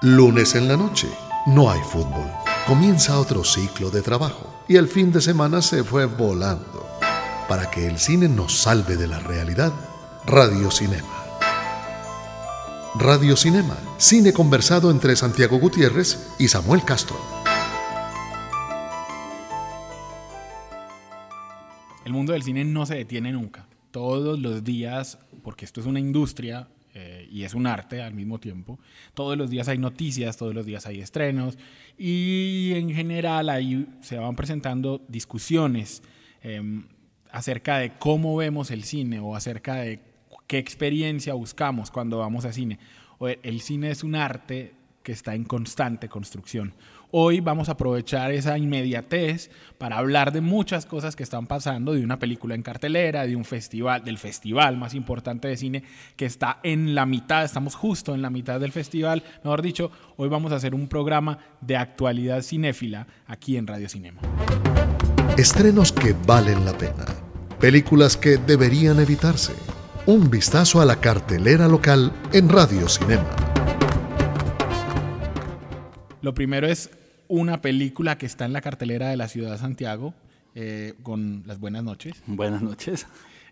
Lunes en la noche, no hay fútbol. Comienza otro ciclo de trabajo y el fin de semana se fue volando. Para que el cine nos salve de la realidad, Radio Cinema. Radio Cinema, cine conversado entre Santiago Gutiérrez y Samuel Castro. El mundo del cine no se detiene nunca. Todos los días, porque esto es una industria eh, y es un arte al mismo tiempo, todos los días hay noticias, todos los días hay estrenos y en general ahí se van presentando discusiones em, acerca de cómo vemos el cine o acerca de qué experiencia buscamos cuando vamos a cine. El cine es un arte que está en constante construcción. Hoy vamos a aprovechar esa inmediatez para hablar de muchas cosas que están pasando, de una película en cartelera, de un festival, del festival más importante de cine que está en la mitad, estamos justo en la mitad del festival. Mejor dicho, hoy vamos a hacer un programa de actualidad cinéfila aquí en Radio Cinema. Estrenos que valen la pena. Películas que deberían evitarse. Un vistazo a la cartelera local en Radio Cinema. Lo primero es una película que está en la cartelera de la ciudad de Santiago, eh, con las buenas noches. Buenas noches.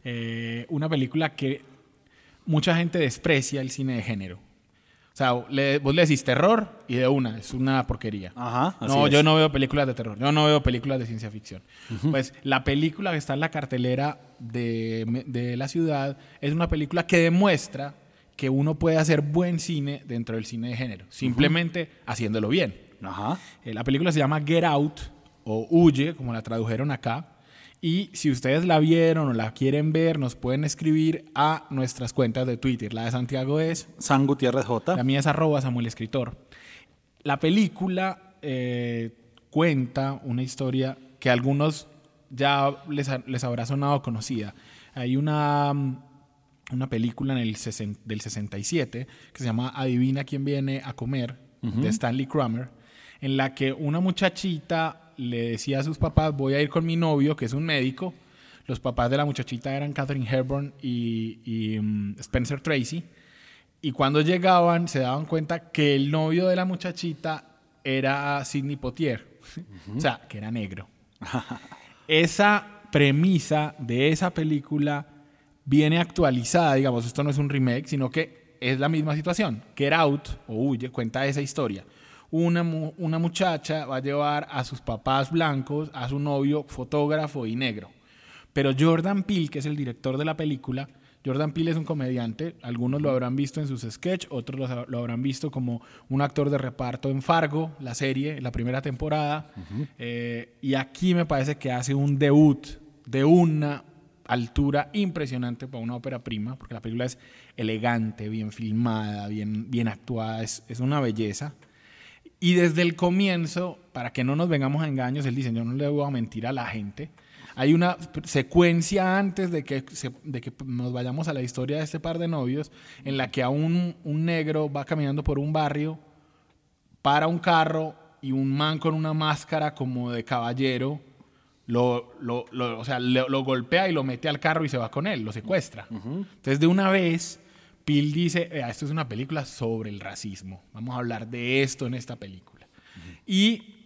Eh, una película que mucha gente desprecia el cine de género. O sea, vos le decís terror y de una, es una porquería. Ajá. no, yo no veo películas de terror, yo no veo películas de ciencia ficción. Pues la película que está en la cartelera de, de la ciudad es una película que demuestra que uno puede hacer buen cine dentro del cine de género, simplemente haciéndolo bien. Ajá. Eh, la película se llama Get Out o Huye, como la tradujeron acá. Y si ustedes la vieron o la quieren ver, nos pueden escribir a nuestras cuentas de Twitter. La de Santiago es San Gutiérrez J. La mía es arroba Samuel Escritor. La película eh, cuenta una historia que a algunos ya les, les habrá sonado conocida. Hay una una película en el del 67 que se llama Adivina quién viene a comer, de Stanley Kramer, en la que una muchachita le decía a sus papás, voy a ir con mi novio, que es un médico. Los papás de la muchachita eran Catherine Hepburn y, mm, Spencer Tracy. Y cuando llegaban se daban cuenta que el novio de la muchachita era Sidney Potier, o sea, que era negro. Esa premisa de esa película viene actualizada, digamos, esto no es un remake, sino que es la misma situación. Get Out o Huye cuenta esa historia. Una, una muchacha va a llevar a sus papás blancos, a su novio fotógrafo y negro. Pero Jordan Peele, que es el director de la película, Jordan Peele es un comediante, algunos lo habrán visto en sus sketches, otros lo, habrán visto como un actor de reparto en Fargo, la serie, la primera temporada. Eh, y aquí me parece que hace un debut de una altura impresionante para una ópera prima, porque la película es elegante, bien filmada, bien, bien actuada, es, una belleza. Y desde el comienzo, para que no nos vengamos a engaños, él dice, yo no le voy a mentir a la gente. Hay una secuencia antes de que, de que nos vayamos a la historia de este par de novios, en la que a un, un negro va caminando por un barrio, para un carro y un man con una máscara como de caballero lo, lo, o sea, lo, golpea y lo mete al carro y se va con él, lo secuestra. Entonces, de una vez, Pil dice, esto es una película sobre el racismo, vamos a hablar de esto en esta película. Y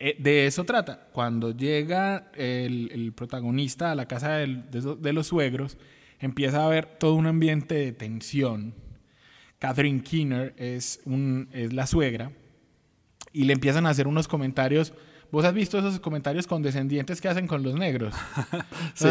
eh, de eso trata. Cuando llega el, protagonista a la casa de, los suegros, empieza a haber todo un ambiente de tensión. Catherine Keener es, un, es la suegra y le empiezan a hacer unos comentarios Vos has visto esos comentarios condescendientes que hacen con los negros. sí.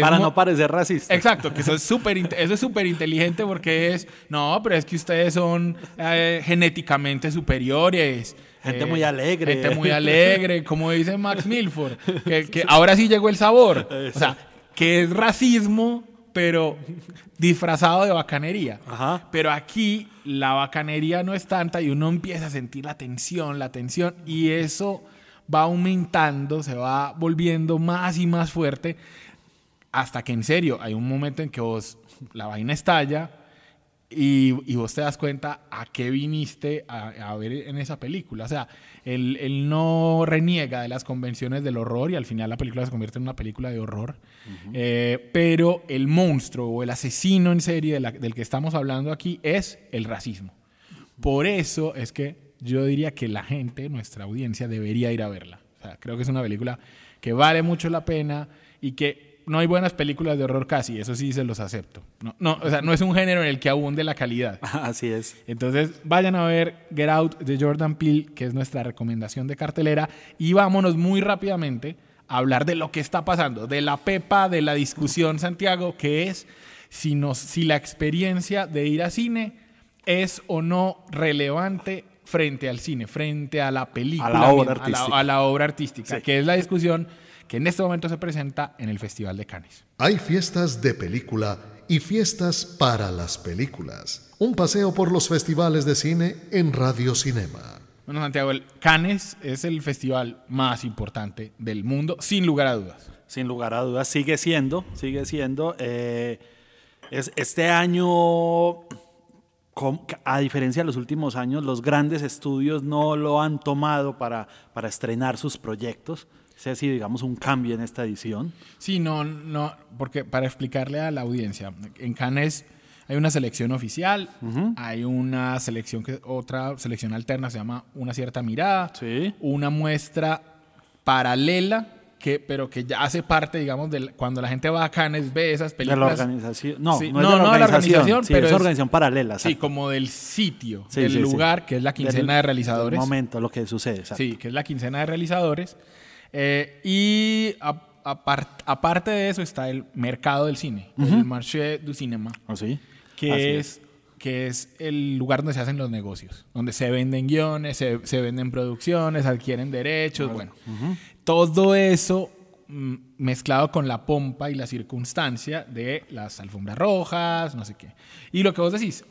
Para no parecer racista. Exacto, que eso es súper eso es súper inteligente porque es, no, pero es que ustedes son eh, genéticamente superiores. Gente muy alegre. Gente muy alegre, como dice Max Milford, que, ahora sí llegó el sabor. O sea, que es racismo, pero disfrazado de bacanería. Ajá. Pero aquí la bacanería no es tanta y uno empieza a sentir la tensión, la tensión, y eso va aumentando, se va volviendo más y más fuerte, hasta que en serio hay un momento en que vos, la vaina estalla y, vos te das cuenta a qué viniste a, ver en esa película. O sea, él, no reniega de las convenciones del horror y al final la película se convierte en una película de horror. Eh, pero el monstruo o el asesino en serie del que estamos hablando aquí es el racismo Por eso es que yo diría que la gente, nuestra audiencia, debería ir a verla. O sea, creo que es una película que vale mucho la pena y que no hay buenas películas de horror casi, eso sí se los acepto. No, no, o sea, no es un género en el que abunde la calidad. Así es. Entonces, vayan a ver Get Out de Jordan Peele, que es nuestra recomendación de cartelera, y vámonos muy rápidamente a hablar de lo que está pasando, de la pepa de la discusión, Santiago, que es si, nos, si la experiencia de ir a cine es o no relevante frente al cine, frente a la película, a la obra artística, a la, obra artística que es la discusión que en este momento se presenta en el Festival de Cannes. Hay fiestas de película y fiestas para las películas. Un paseo por los festivales de cine en Radio Cinema. Bueno, Santiago, el Cannes es el festival más importante del mundo, sin lugar a dudas. Sin lugar a dudas, sigue siendo, sigue siendo. Eh, es, este año a diferencia de los últimos años, los grandes estudios no lo han tomado para, para estrenar sus proyectos. ¿Se ha sido, digamos, un cambio en esta edición? Sí, no, no, porque para explicarle a la audiencia, en Cannes hay una selección oficial, hay una selección que otra selección alterna se llama Una cierta mirada, una muestra paralela que, pero que ya hace parte, digamos, de cuando la gente va a Cannes, ve esas películas. De la organización. No, no, es de la organización, pero es organización paralela. Sí, como del sitio, del lugar, que es la quincena de realizadores. momento, lo que sucede. Sí, que es la quincena de realizadores. Eh, y aparte de eso está el mercado del cine, el marché du cinéma. ¿Ah, sí? Que es, que es el lugar donde se hacen los negocios, donde se venden guiones, se, se venden producciones, adquieren derechos, bueno. Todo eso mm, mezclado con la pompa y la circunstancia de las alfombras rojas, no sé qué. Y lo que vos decís,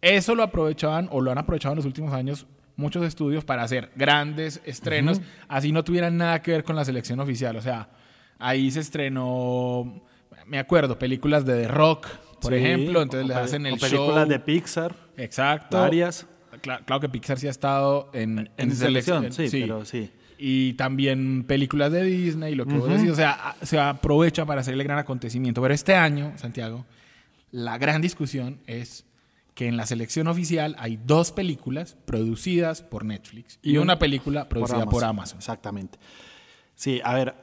eso lo aprovechaban o lo han aprovechado en los últimos años muchos estudios para hacer grandes estrenos, así no tuvieran nada que ver con la selección oficial. O sea, ahí se estrenó, me acuerdo, películas de The Rock, por ejemplo, entonces le hacen el películas de Pixar. Exacto. Varias. Claro, que Pixar sí ha estado en, en, selección, sí, pero sí. Y también películas de Disney, lo que vos decís, o sea, se aprovecha para hacer el gran acontecimiento. Pero este año, Santiago, la gran discusión es que en la selección oficial hay dos películas producidas por Netflix y, una película producida por Amazon. Exactamente. Sí, a ver,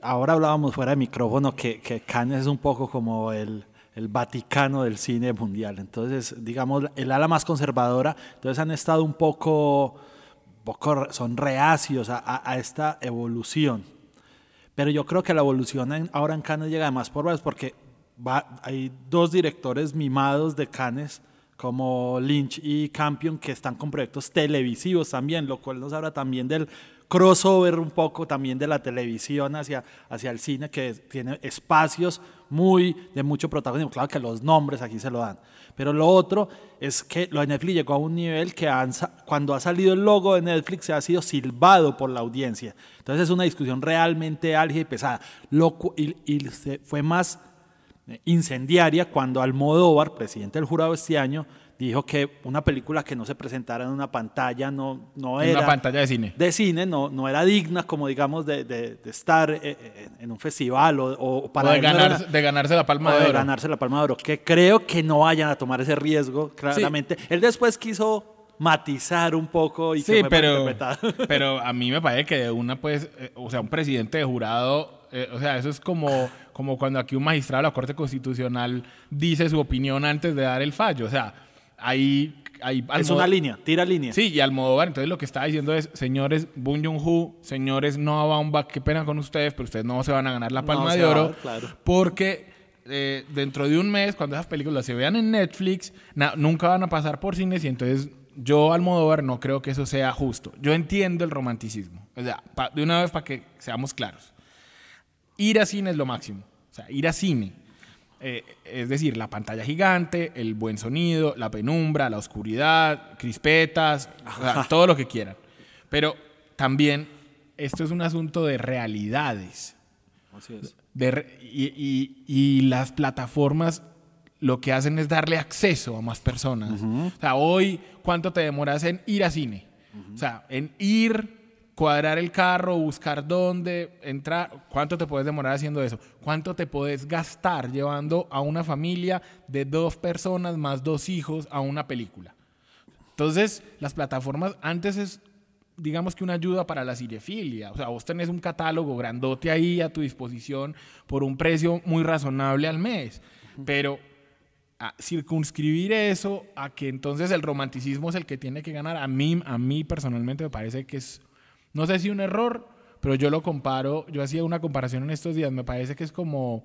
ahora hablábamos fuera de micrófono que, que Cannes es un poco como el, el Vaticano del cine mundial. Entonces, digamos, el ala más conservadora, entonces han estado un poco, poco son reacios a, a, esta evolución. Pero yo creo que la evolución ahora en Cannes llega además por porque va, hay dos directores mimados de Cannes como Lynch y Campion, que están con proyectos televisivos también, lo cual nos habla también del crossover un poco también de la televisión hacia, hacia el cine, que tiene espacios muy de mucho protagonismo. Claro que los nombres aquí se lo dan. Pero lo otro es que lo de Netflix llegó a un nivel que cuando ha salido el logo de Netflix se ha sido silbado por la audiencia. Entonces es una discusión realmente álgida y pesada. Y fue más incendiaria cuando Almodóvar, presidente del jurado este año, dijo que una película que no se presentara en una pantalla no, no era... Una pantalla de cine. De cine, no, no era digna, como digamos, de, de, estar eh, eh, en un festival o, para... de, de, ganarse la palma de oro. De ganarse la palma de oro, que creo que no vayan a tomar ese riesgo, claramente. Él después quiso matizar un poco y sí, pero, pero a mí me parece que una, pues, eh, o sea, un presidente de jurado, o sea, eso es como como cuando aquí un magistrado de la Corte Constitucional dice su opinión antes de dar el fallo. O sea, ahí... ahí es una línea, tira línea. Sí, y Almodóvar entonces lo que está diciendo es, señores Bong Joon-ho, señores Noah Baumbach, qué pena con ustedes, pero ustedes no se van a ganar la palma de oro. Porque eh, dentro de un mes, cuando esas películas se vean en Netflix, nunca van a pasar por cines y entonces yo, Almodóvar, no creo que eso sea justo. Yo entiendo el romanticismo. O sea, de una vez para que seamos claros. Ir a cine es lo máximo. O sea, ir a cine. Eh, es decir, la pantalla gigante, el buen sonido, la penumbra, la oscuridad, crispetas, todo lo que quieran. Pero también esto es un asunto de realidades. Así es. y, las plataformas lo que hacen es darle acceso a más personas. O sea, hoy, ¿cuánto te demoras en ir a cine? O sea, en ir cuadrar el carro, buscar dónde entrar. ¿Cuánto te puedes demorar haciendo eso? ¿Cuánto te puedes gastar llevando a una familia de dos personas más dos hijos a una película? Entonces, las plataformas antes es digamos que una ayuda para la cinefilia. O sea, vos tenés un catálogo grandote ahí a tu disposición por un precio muy razonable al mes. Pero a circunscribir eso a que entonces el romanticismo es el que tiene que ganar, a mí, a mí personalmente me parece que es, no sé si un error, pero yo lo comparo, yo hacía una comparación en estos días, me parece que es como,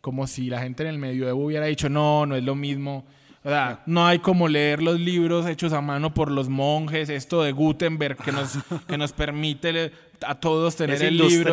como si la gente en el medioevo hubiera dicho, no, no es lo mismo o sea, no hay como leer los libros hechos a mano por los monjes, esto de Gutenberg que nos, que nos permite a todos tener el libro.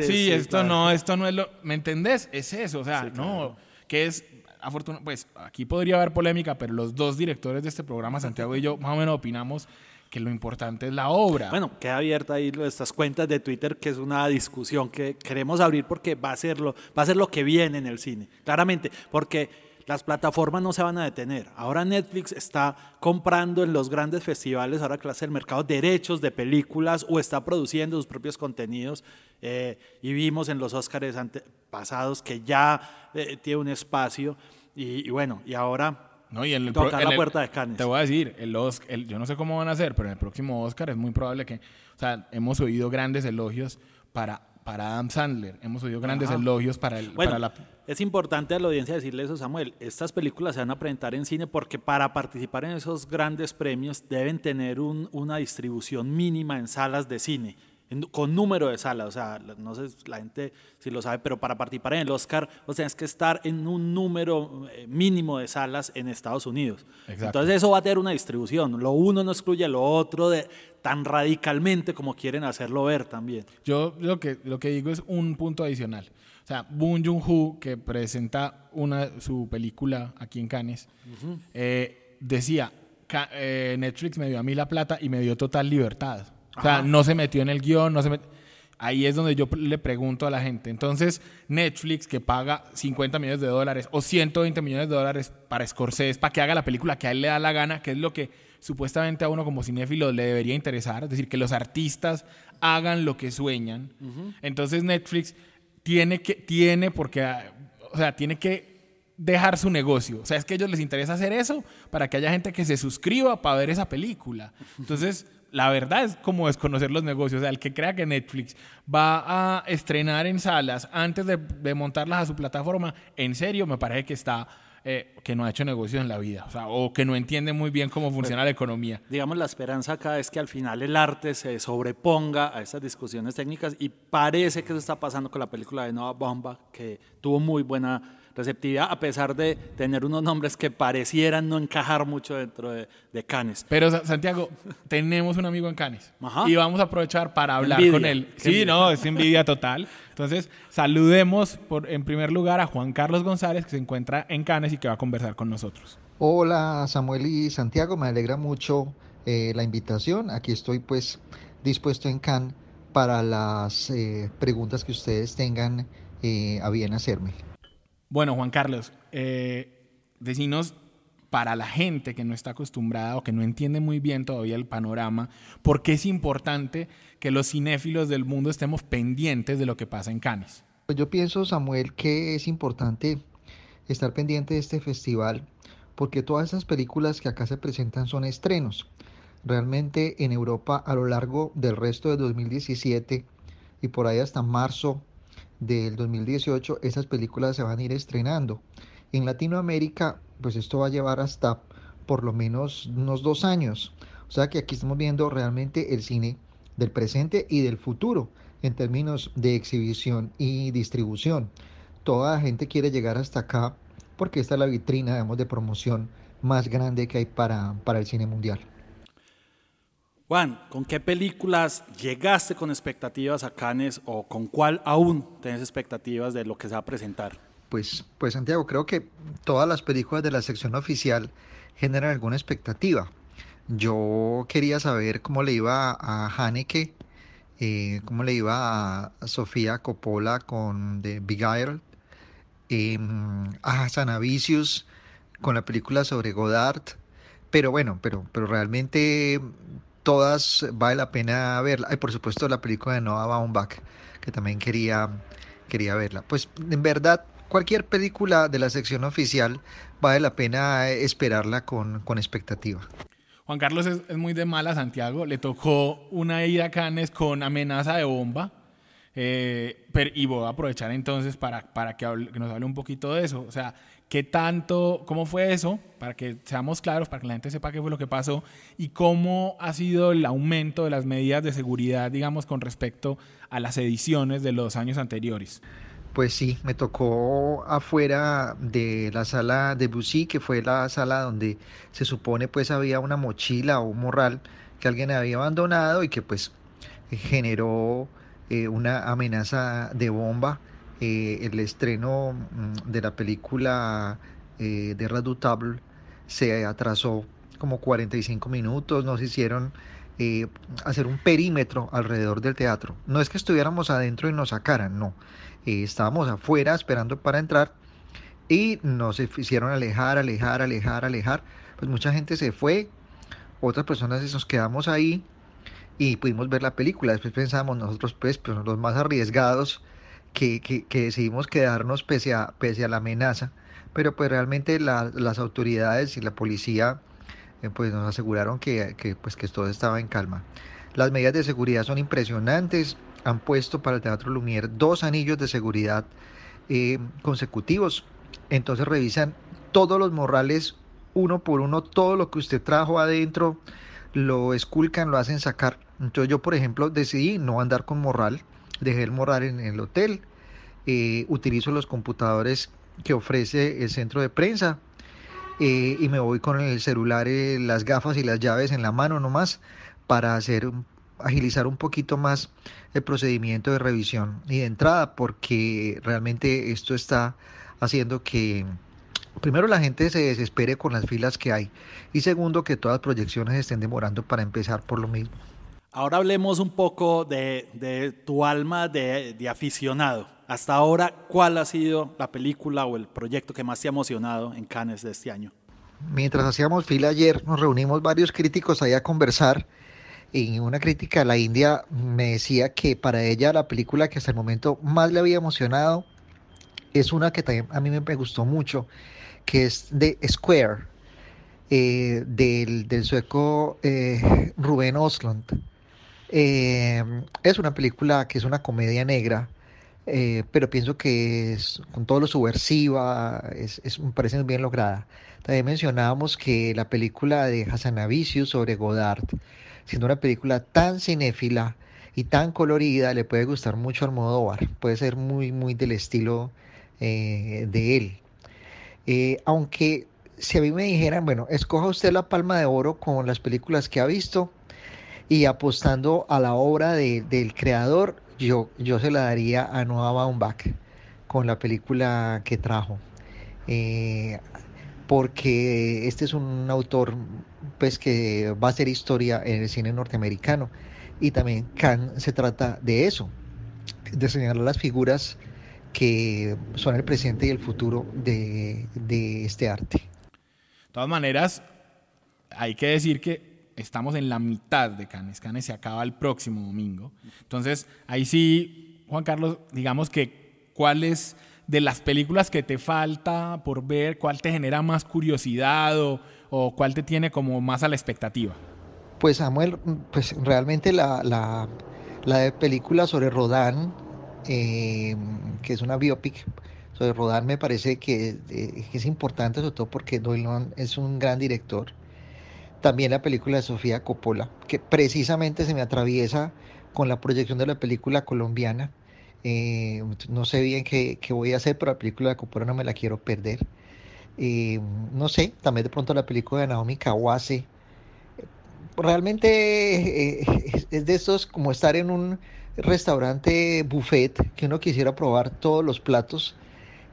Sí, esto no, esto no es lo. ¿Me entendés? Es eso, o sea, no, que es afortunado. Pues aquí podría haber polémica, pero los dos directores de este programa, Santiago y yo, más o menos opinamos que lo importante es la obra. Bueno, queda abierta ahí estas cuentas de Twitter, que es una discusión que queremos abrir porque va a ser lo, va a ser lo que viene en el cine, claramente, porque las plataformas no se van a detener. Ahora Netflix está comprando en los grandes festivales, ahora que hace el mercado, derechos de películas o está produciendo sus propios contenidos. Eh, y vimos en los Oscars pasados que ya eh, tiene un espacio. Y, bueno, y ahora no, y en el, tocar la puerta de Cannes. Te voy a decir, el, el, yo no sé cómo van a hacer, pero en el próximo Oscar es muy probable que, o sea, hemos oído grandes elogios para para Adam Sandler. Hemos oído grandes elogios para, el, para la... Es importante a la audiencia decirle eso, Samuel. Estas películas se van a presentar en cine porque para participar en esos grandes premios deben tener un, una distribución mínima en salas de cine con número de salas, o sea, no sé la gente si lo sabe, pero para participar en el Oscar, o sea, es que estar en un número eh, mínimo de salas en Estados Unidos. Entonces eso va a tener una distribución, lo uno no excluye lo otro de, tan radicalmente como quieren hacerlo ver también. Yo lo que, lo que digo es un punto adicional. O sea, Boon Joon-ho, que presenta una, su película aquí en Cannes, eh, decía, eh, Netflix me dio a mí la plata y me dio total libertad. O sea, no se metió en el guion, no se Ahí es donde yo le pregunto a la gente. Entonces, Netflix, que paga 50 millones de dólares o 120 millones de dólares para Scorsese, para que haga la película que a él le da la gana, que es lo que supuestamente a uno como cinéfilo le debería interesar, es decir, que los artistas hagan lo que sueñan. Entonces, Netflix tiene que, tiene, porque, o sea, tiene que dejar su negocio. O sea, es que a ellos les interesa hacer eso para que haya gente que se suscriba para ver esa película. Entonces la verdad es como desconocer los negocios. O sea, el que crea que Netflix va a estrenar en salas antes de, montarlas a su plataforma, en serio, me parece que está. Eh, que no ha hecho negocios en la vida, o, sea, o que no entiende muy bien cómo funciona la economía. Digamos, la esperanza acá es que al final el arte se sobreponga a estas discusiones técnicas y parece que eso está pasando con la película de Nova Bomba, que tuvo muy buena receptividad, a pesar de tener unos nombres que parecieran no encajar mucho dentro de, de Canes. Pero Santiago, tenemos un amigo en Canes y vamos a aprovechar para hablar con él. Sí, no, es envidia total. Entonces, saludemos por, en primer lugar a Juan Carlos González, que se encuentra en Canes y que va a conversar con nosotros. Hola Samuel y Santiago, me alegra mucho eh, la invitación. Aquí estoy pues dispuesto en Cannes para las eh, preguntas que ustedes tengan eh, a bien hacerme. Bueno, Juan Carlos, eh, decinos para la gente que no está acostumbrada o que no entiende muy bien todavía el panorama, ¿por qué es importante que los cinéfilos del mundo estemos pendientes de lo que pasa en Cannes? Pues yo pienso, Samuel, que es importante estar pendiente de este festival porque todas esas películas que acá se presentan son estrenos. Realmente en Europa a lo largo del resto de 2017 y por ahí hasta marzo del 2018 esas películas se van a ir estrenando. En Latinoamérica, pues esto va a llevar hasta por lo menos unos dos años. O sea que aquí estamos viendo realmente el cine del presente y del futuro en términos de exhibición y distribución. Toda la gente quiere llegar hasta acá porque esta es la vitrina, digamos, de promoción más grande que hay para, para el cine mundial. Juan, ¿con qué películas llegaste con expectativas a Cannes o con cuál aún tienes expectativas de lo que se va a presentar? Pues, pues Santiago, creo que todas las películas de la sección oficial generan alguna expectativa. Yo quería saber cómo le iba a Haneke, eh, cómo le iba a Sofía Coppola con The Beguiled, eh, a Sanavicius con la película sobre Godard. Pero bueno, pero, pero realmente todas vale la pena verla. Y por supuesto la película de Noah Baumbach, que también quería, quería verla. Pues en verdad, cualquier película de la sección oficial vale la pena esperarla con, con expectativa. Juan Carlos es, muy de mala Santiago, le tocó una ida a con amenaza de bomba. Eh, pero, y voy a aprovechar entonces para, para que, nos hable un poquito de eso. O sea, ¿qué tanto, cómo fue eso? Para que seamos claros, para que la gente sepa qué fue lo que pasó y cómo ha sido el aumento de las medidas de seguridad, digamos, con respecto a las ediciones de los años anteriores. Pues sí, me tocó afuera de la sala de Bussy, que fue la sala donde se supone pues había una mochila o un morral que alguien había abandonado y que pues generó eh, una amenaza de bomba. Eh, el estreno mm, de la película eh, de Redoutable se atrasó como 45 minutos, nos hicieron hacer un perímetro alrededor del teatro. No es que estuviéramos adentro y nos sacaran, no estábamos afuera esperando para entrar y nos hicieron alejar, alejar, alejar, alejar. Pues mucha gente se fue, otras personas nos quedamos ahí y pudimos ver la película. Después pensamos nosotros, pues, pues los más arriesgados que, que, decidimos quedarnos pese a, pese a la amenaza. Pero pues realmente las autoridades y la policía eh, pues nos aseguraron que, que, pues, que todo estaba en calma. Las medidas de seguridad son impresionantes han puesto para el Teatro Lumière dos anillos de seguridad eh, consecutivos. Entonces revisan todos los morrales uno por uno, todo lo que usted trajo adentro, lo esculcan, lo hacen sacar. Entonces yo, por ejemplo, decidí no andar con morral, dejé el morral en el hotel, eh, utilizo los computadores que ofrece el centro de prensa eh, y me voy con el celular, las gafas y las llaves en la mano nomás para hacer agilizar un poquito más el procedimiento de revisión y de entrada porque realmente esto está haciendo que primero la gente se desespere con las filas que hay y segundo que todas las proyecciones estén demorando para empezar por lo mismo. Ahora hablemos un poco de, tu alma de, de, aficionado. Hasta ahora, ¿cuál ha sido la película o el proyecto que más te ha emocionado en Cannes de este año? Mientras hacíamos fila ayer, nos reunimos varios críticos ahí a conversar en una crítica a la India me decía que para ella la película que hasta el momento más le había emocionado es una que también a mí me gustó mucho, que es de Square, eh, del, sueco eh, Rubén Oslund. Eh, es una película que es una comedia negra, pero pienso que es con todo lo subversiva, es, es, me parece bien lograda. También mencionábamos que la película de Hassanavicius sobre Godard siendo una película tan cinéfila y tan colorida, le puede gustar mucho al Almodóvar. Puede ser muy, muy del estilo eh, de él. Eh, aunque si a mí me dijeran, bueno, escoja usted la palma de oro con las películas que ha visto y apostando a la obra del creador, yo, yo se la daría a Noah Baumbach con la película que trajo. Eh, porque este es un autor pues que va a hacer historia en el cine norteamericano y también Khan se trata de eso, de señalar las figuras que son el presente y el futuro de, este arte. De todas maneras, hay que decir que estamos en la mitad de Cannes. Cannes se acaba el próximo domingo. Entonces, ahí sí, Juan Carlos, digamos que cuál es de las películas que te falta por ver, cuál te genera más curiosidad o, cuál te tiene como más a la expectativa? Pues Samuel, pues realmente la, la, la película sobre Rodán, eh, que es una biopic sobre Rodán, me parece que, eh, es importante, sobre todo porque Doylon es un gran director. También la película de Sofía Coppola, que precisamente se me atraviesa con la proyección de la película colombiana eh, no sé bien qué, voy a hacer, pero la película de Coppola no me la quiero perder. No sé, también de pronto la película de Naomi Kawase. Realmente es de estos como estar en un restaurante buffet que uno quisiera probar todos los platos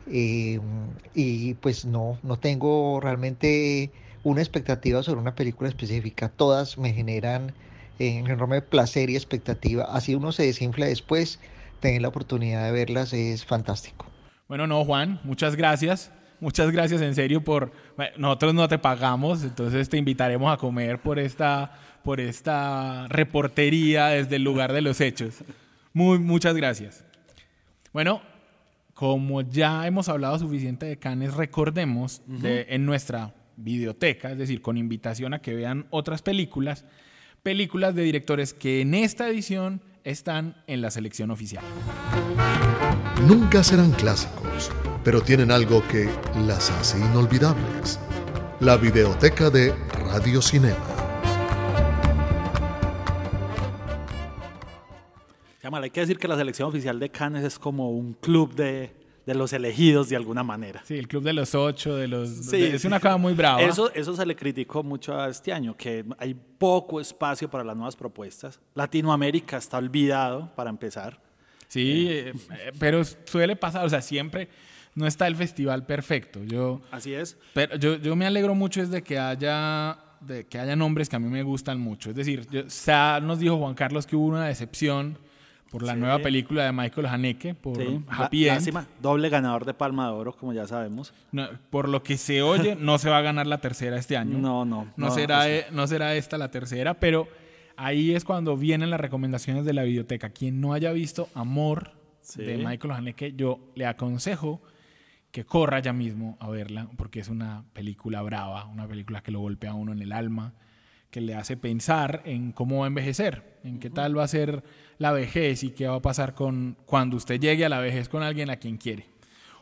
y pues no, no tengo realmente una expectativa sobre una película específica. Todas me generan un enorme placer y expectativa. Así uno se desinfla después tener la oportunidad de verlas es fantástico. Bueno, no, Juan, muchas gracias. Muchas gracias en serio por... nosotros no te pagamos, entonces te invitaremos a comer por esta, por esta reportería desde el lugar de los hechos. Muy, muchas gracias. Bueno, como ya hemos hablado suficiente de Canes, recordemos de, en nuestra videoteca, es decir, con invitación a que vean otras películas, películas de directores que en esta edición están en la selección oficial. Nunca serán clásicos, pero tienen algo que las hace inolvidables. La videoteca de Radio Cinema. Hay que decir que la selección oficial de Cannes es como un club de, de los elegidos de alguna manera. Sí, el club de los ocho, de los... Sí, es una cosa muy brava. Eso, eso se le criticó mucho a este año, que hay poco espacio para las nuevas propuestas. Latinoamérica está olvidado, para empezar. Sí, eh, eh, pero suele pasar, o sea, siempre no está el festival perfecto. Yo, Así es. Pero yo, yo me alegro mucho es de que haya de que haya nombres que a mí me gustan mucho. Es decir, ya nos dijo Juan Carlos que hubo una decepción por la nueva película de Michael Haneke, por Happy End. doble ganador de Palma de Oro, como ya sabemos. por lo que se oye, no se va a ganar la tercera este año. No, no. No, será, e, no será esta la tercera, pero ahí es cuando vienen las recomendaciones de la biblioteca. Quien no haya visto Amor de Michael Haneke, yo le aconsejo que corra ya mismo a verla, porque es una película brava, una película que lo golpea a uno en el alma, que le hace pensar en cómo va a envejecer, en qué tal va a ser la vejez y qué va a pasar con cuando usted llegue a la vejez con alguien a quien quiere.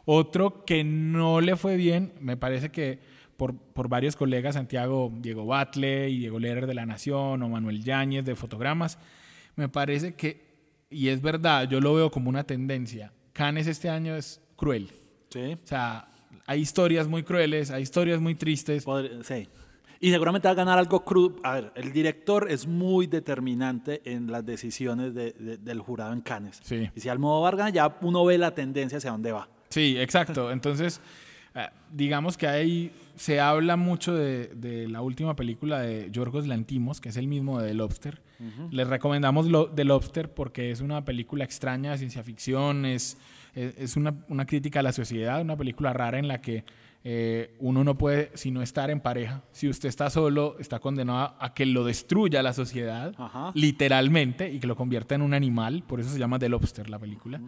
Otro que no le fue bien, me parece que por, por varios colegas, Santiago Diego Batle y Diego Lerer de La Nación o Manuel Yáñez de Fotogramas, me parece que, y es verdad, yo lo veo como una tendencia, Canes este año es cruel. Sí. O sea, hay historias muy crueles, hay historias muy tristes. sí. Y seguramente va a ganar algo crudo. A ver, el director es muy determinante en las decisiones del jurado en Cannes. Sí. Y si Almodóvar gana, ya uno ve la tendencia hacia dónde va. Sí, exacto. Entonces, eh, digamos que ahí se habla mucho de, la última película de Yorgos Lantimos, que es el mismo de The Lobster. Les recomendamos lo, The Lobster porque es una película extraña de ciencia ficción, es, es, una, una crítica a la sociedad, una película rara en la que eh, uno no puede sino estar en pareja. Si usted está solo, está condenado a que lo destruya la sociedad, literalmente, y que lo convierta en un animal. Por eso se llama The Lobster la película.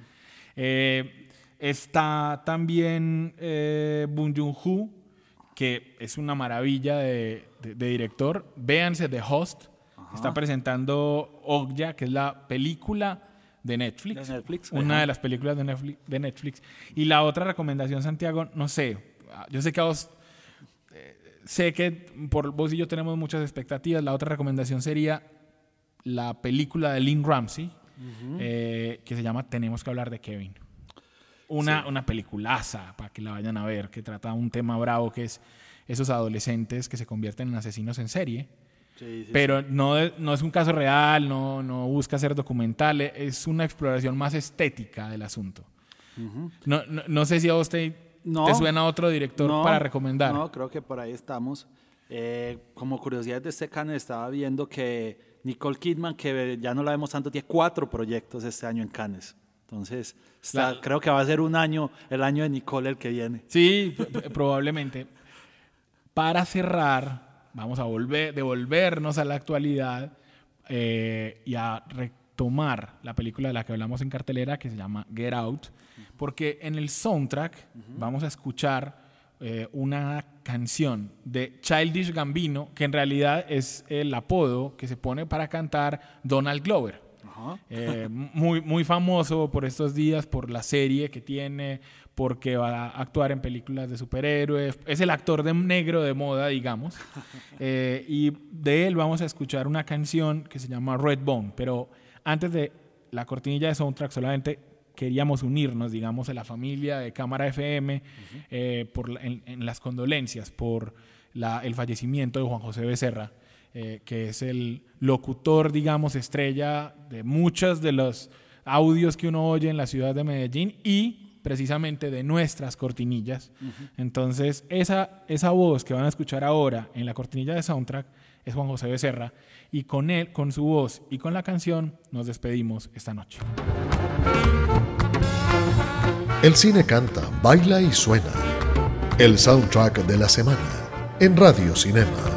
Eh, está también eh, Bong Joon-ho, que es una maravilla de, director. Véanse The Host. Está presentando Ogya, que es la película de Netflix. una de las películas de Netflix, de Netflix. Y la otra recomendación, Santiago, no sé, yo sé que vos, eh, sé que por vos y yo tenemos muchas expectativas. La otra recomendación sería la película de Lynn Ramsey, eh, que se llama Tenemos que hablar de Kevin. Una, una peliculaza para que la vayan a ver, que trata un tema bravo que es esos adolescentes que se convierten en asesinos en serie. pero No, no es un caso real, no, no busca ser documental, es una exploración más estética del asunto. no, no, sé si a vos te no, ¿Te suena otro director para recomendar? No, creo que por ahí estamos. Eh, como curiosidad de este canal, estaba viendo que Nicole Kidman, que ya no la vemos tanto, tiene cuatro proyectos este año en Cannes. Entonces, creo que va a ser un año, el año de Nicole el que viene. Sí, probablemente. Para cerrar, vamos a volver, devolvernos a la actualidad eh, y a retomar la película de la que hablamos en cartelera, que se llama Get Out porque en el soundtrack vamos a escuchar eh, una canción de Childish Gambino, que en realidad es el apodo que se pone para cantar Donald Glover. Eh, muy, muy famoso por estos días, por la serie que tiene, porque va a actuar en películas de superhéroes. Es el actor de negro de moda, digamos. Eh, y de él vamos a escuchar una canción que se llama Red Bone. Pero antes de la cortinilla de soundtrack, solamente queríamos unirnos, digamos, a la familia de Cámara FM eh, por, en, las condolencias por el fallecimiento de Juan José Becerra, eh, que es el locutor, digamos, estrella de muchos de los audios que uno oye en la ciudad de Medellín y precisamente de nuestras cortinillas. Entonces, esa, esa voz que van a escuchar ahora en la cortinilla de soundtrack es Juan José Becerra y con él, con su voz y con la canción, nos despedimos esta noche. El cine canta, baila y suena. El soundtrack de la semana en Radio Cinema.